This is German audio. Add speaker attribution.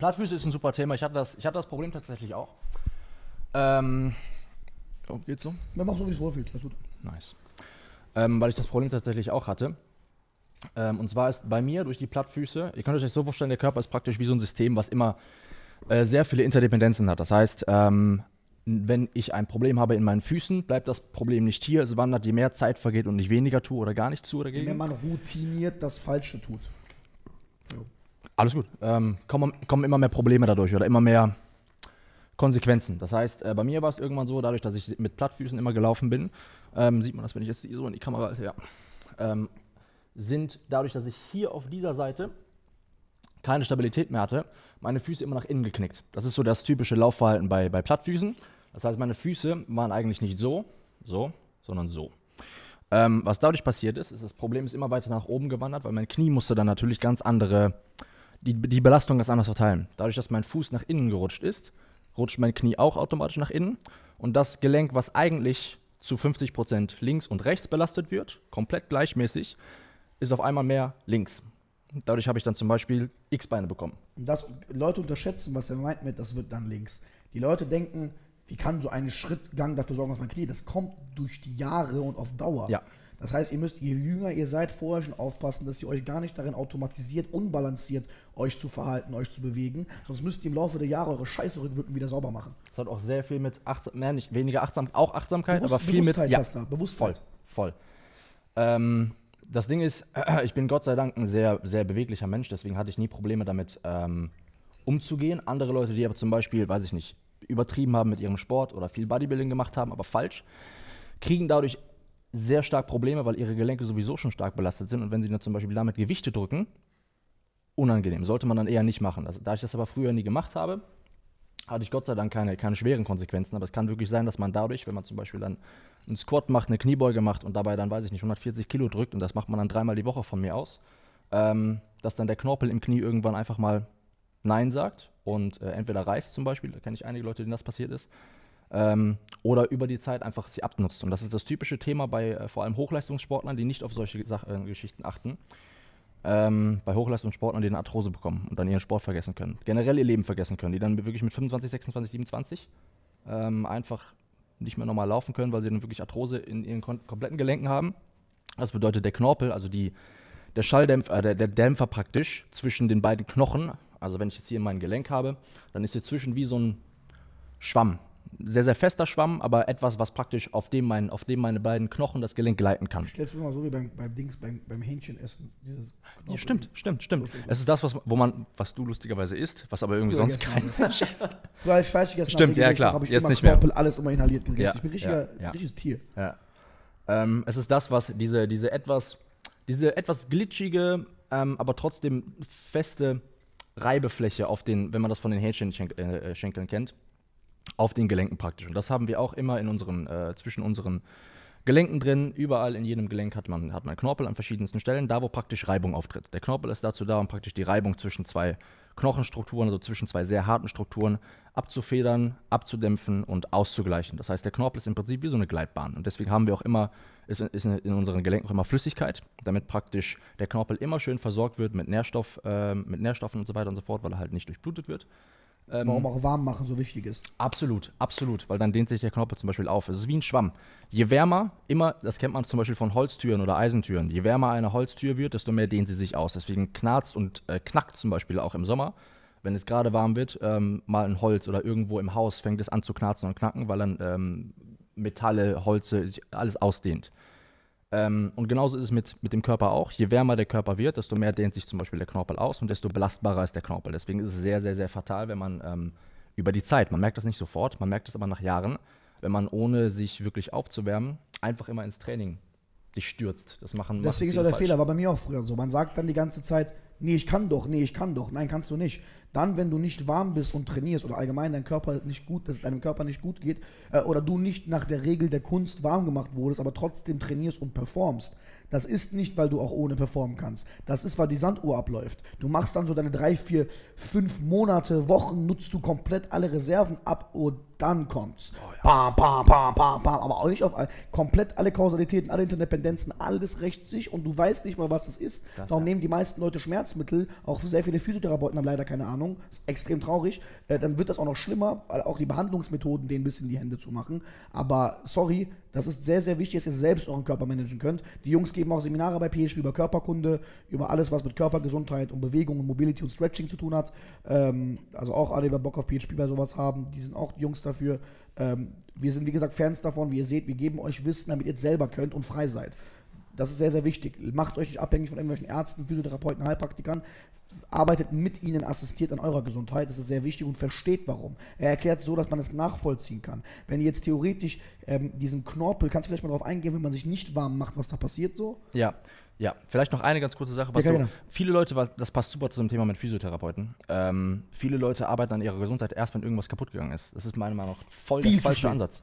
Speaker 1: Plattfüße ist ein super Thema. Ich hatte das, ich hatte das Problem tatsächlich auch. Ähm, oh, geht's so?
Speaker 2: Dann mach so, wie es wohlfühlt. Alles gut.
Speaker 1: Nice. Ähm, weil ich das Problem tatsächlich auch hatte. Ähm, und zwar ist bei mir durch die Plattfüße, ihr könnt euch das so vorstellen, der Körper ist praktisch wie so ein System, was immer äh, sehr viele Interdependenzen hat. Das heißt, ähm, wenn ich ein Problem habe in meinen Füßen, bleibt das Problem nicht hier. Es wandert, je mehr Zeit vergeht und ich weniger tue oder gar nicht zu oder
Speaker 2: Wenn
Speaker 1: gegen.
Speaker 2: man routiniert das Falsche tut.
Speaker 1: Alles gut. Ähm, kommen, kommen immer mehr Probleme dadurch oder immer mehr Konsequenzen. Das heißt, äh, bei mir war es irgendwann so, dadurch, dass ich mit Plattfüßen immer gelaufen bin, ähm, sieht man das, wenn ich jetzt so in die Kamera halte, ja, ähm, sind dadurch, dass ich hier auf dieser Seite keine Stabilität mehr hatte, meine Füße immer nach innen geknickt. Das ist so das typische Laufverhalten bei, bei Plattfüßen. Das heißt, meine Füße waren eigentlich nicht so, so, sondern so. Ähm, was dadurch passiert ist, ist, das Problem ist immer weiter nach oben gewandert, weil mein Knie musste dann natürlich ganz andere, die, die Belastung ganz anders verteilen. Dadurch, dass mein Fuß nach innen gerutscht ist, rutscht mein Knie auch automatisch nach innen. Und das Gelenk, was eigentlich zu 50% links und rechts belastet wird, komplett gleichmäßig, ist auf einmal mehr links. Dadurch habe ich dann zum Beispiel X-Beine bekommen.
Speaker 2: Und das, Leute unterschätzen, was er meint mit, das wird dann links. Die Leute denken, wie kann so ein Schrittgang dafür sorgen, dass man Knie, das kommt durch die Jahre und auf Dauer.
Speaker 1: Ja.
Speaker 2: Das heißt, ihr müsst, je jünger ihr seid, vorher schon aufpassen, dass ihr euch gar nicht darin automatisiert, unbalanciert euch zu verhalten, euch zu bewegen. Sonst müsst ihr im Laufe der Jahre eure Scheiße rückwirkend wieder sauber machen.
Speaker 1: Das hat auch sehr viel mit Achtsam, mehr nicht weniger Achtsam, auch Achtsamkeit,
Speaker 2: Bewusst-
Speaker 1: aber viel mit
Speaker 2: Bewusstheit hast du, Bewusstheit.
Speaker 1: Voll, voll. Ähm, das Ding ist, ich bin Gott sei Dank ein sehr, sehr beweglicher Mensch, deswegen hatte ich nie Probleme damit ähm, umzugehen. Andere Leute, die aber zum Beispiel, weiß ich nicht, übertrieben haben mit ihrem Sport oder viel Bodybuilding gemacht haben, aber falsch, kriegen dadurch sehr stark Probleme, weil ihre Gelenke sowieso schon stark belastet sind und wenn sie dann zum Beispiel damit Gewichte drücken, unangenehm. Sollte man dann eher nicht machen. Also, da ich das aber früher nie gemacht habe, hatte ich Gott sei Dank keine, keine schweren Konsequenzen. Aber es kann wirklich sein, dass man dadurch, wenn man zum Beispiel dann einen Squat macht, eine Kniebeuge macht und dabei dann, weiß ich nicht, 140 Kilo drückt und das macht man dann dreimal die Woche von mir aus, ähm, dass dann der Knorpel im Knie irgendwann einfach mal Nein sagt und äh, entweder reißt zum Beispiel, da kenne ich einige Leute, denen das passiert ist, ähm, oder über die Zeit einfach sie abnutzt. Und das ist das typische Thema bei äh, vor allem Hochleistungssportlern, die nicht auf solche Sach äh, Geschichten achten. Ähm, bei Hochleistungssportlern, die eine Arthrose bekommen und dann ihren Sport vergessen können. Generell ihr Leben vergessen können, die dann wirklich mit 25, 26, 27 ähm, einfach nicht mehr normal laufen können, weil sie dann wirklich Arthrose in ihren kompletten Gelenken haben. Das bedeutet, der Knorpel, also die, der Schalldämpfer, äh, der, der Dämpfer praktisch zwischen den beiden Knochen, also wenn ich jetzt hier mein Gelenk habe, dann ist hier zwischen wie so ein Schwamm. Sehr, sehr fester Schwamm, aber etwas, was praktisch auf dem, mein, auf dem meine beiden Knochen das Gelenk gleiten kann.
Speaker 2: Stellst du mir mal so wie beim, beim Dings, beim, beim Hähnchenessen. Dieses
Speaker 1: Ja, stimmt, stimmt, stimmt. Es ist das, was, wo man, was du lustigerweise isst, was aber irgendwie sonst kein Mensch isst.
Speaker 2: Ich falsch gegessen
Speaker 1: Stimmt, ja, klar.
Speaker 2: ich
Speaker 1: Jetzt nicht mehr.
Speaker 2: Knorpel, alles immer inhaliert gegessen.
Speaker 1: Ja,
Speaker 2: ich bin richtiger,
Speaker 1: ja,
Speaker 2: richtiges Tier.
Speaker 1: Ja. Ähm, es ist das, was diese, diese etwas, diese etwas glitschige, ähm, aber trotzdem feste Reibefläche auf den, wenn man das von den Hähnchenschenkeln äh, Schenkeln kennt, auf den Gelenken praktisch. Und das haben wir auch immer in unseren, äh, zwischen unseren Gelenken drin. Überall in jedem Gelenk hat man, hat man Knorpel an verschiedensten Stellen, da wo praktisch Reibung auftritt. Der Knorpel ist dazu da, um praktisch die Reibung zwischen zwei Knochenstrukturen, also zwischen zwei sehr harten Strukturen, abzufedern, abzudämpfen und auszugleichen. Das heißt, der Knorpel ist im Prinzip wie so eine Gleitbahn. Und deswegen haben wir auch immer, ist, ist in unseren Gelenken auch immer Flüssigkeit, damit praktisch der Knorpel immer schön versorgt wird mit, Nährstoff, äh, mit Nährstoffen und so weiter und so fort, weil er halt nicht durchblutet wird. Ähm,
Speaker 2: Warum auch warm machen so wichtig ist.
Speaker 1: Absolut, absolut, weil dann dehnt sich der Knorpel zum Beispiel auf. Es ist wie ein Schwamm. Je wärmer, immer, das kennt man zum Beispiel von Holztüren oder Eisentüren, je wärmer eine Holztür wird, desto mehr dehnt sie sich aus. Deswegen knarzt und äh, knackt zum Beispiel auch im Sommer, wenn es gerade warm wird, ähm, mal ein Holz oder irgendwo im Haus fängt es an zu knarzen und knacken, weil dann ähm, Metalle, Holze, alles ausdehnt. Ähm, und genauso ist es mit, mit dem Körper auch. Je wärmer der Körper wird, desto mehr dehnt sich zum Beispiel der Knorpel aus und desto belastbarer ist der Knorpel. Deswegen ist es sehr, sehr, sehr fatal, wenn man ähm, über die Zeit, man merkt das nicht sofort, man merkt es aber nach Jahren, wenn man ohne sich wirklich aufzuwärmen, einfach immer ins Training sich stürzt. Das machen
Speaker 2: Deswegen ist auch der
Speaker 1: falsch.
Speaker 2: Fehler, war bei mir auch früher so. Man sagt dann die ganze Zeit, nee, ich kann doch, nee, ich kann doch. Nein, kannst du nicht. Dann, wenn du nicht warm bist und trainierst oder allgemein dein Körper nicht gut, dass es deinem Körper nicht gut geht, äh, oder du nicht nach der Regel der Kunst warm gemacht wurdest, aber trotzdem trainierst und performst, das ist nicht, weil du auch ohne performen kannst. Das ist, weil die Sanduhr abläuft. Du machst dann so deine drei, vier, fünf Monate, Wochen, nutzt du komplett alle Reserven ab und dann kommt's. Pam, pam, pam, pam, pam. Aber auch nicht auf all- komplett alle Kausalitäten, alle Interdependenzen, alles rächt sich und du weißt nicht mal, was es ist. Darum nehmen die meisten Leute Schmerzmittel, auch sehr viele Physiotherapeuten haben leider keine Ahnung, ist extrem traurig, äh, dann wird das auch noch schlimmer, weil auch die Behandlungsmethoden denen ein bisschen die Hände zu machen. Aber sorry, das ist sehr, sehr wichtig, dass ihr selbst euren Körper managen könnt. Die Jungs geben auch Seminare bei PHP über Körperkunde, über alles, was mit Körpergesundheit und Bewegung und Mobility und Stretching zu tun hat. Ähm, also auch alle, die Bock auf PHP bei sowas haben, die sind auch die Jungs dafür. Ähm, wir sind, wie gesagt, Fans davon. Wie ihr seht, wir geben euch Wissen, damit ihr selber könnt und frei seid. Das ist sehr, sehr wichtig. Macht euch nicht abhängig von irgendwelchen Ärzten, Physiotherapeuten, Heilpraktikern. Arbeitet mit ihnen, assistiert an eurer Gesundheit. Das ist sehr wichtig und versteht warum. Er erklärt es so, dass man es nachvollziehen kann. Wenn ihr jetzt theoretisch ähm, diesen Knorpel, kannst du vielleicht mal darauf eingehen, wenn man sich nicht warm macht, was da passiert so?
Speaker 1: Ja, ja. Vielleicht noch eine ganz kurze Sache. Was
Speaker 2: Ja,
Speaker 1: du, viele Leute, das passt super zu dem Thema mit Physiotherapeuten. Ähm, viele Leute arbeiten an ihrer Gesundheit erst, wenn irgendwas kaputt gegangen ist. Das ist meiner Meinung nach voll
Speaker 2: Viel
Speaker 1: der falsche. Ansatz.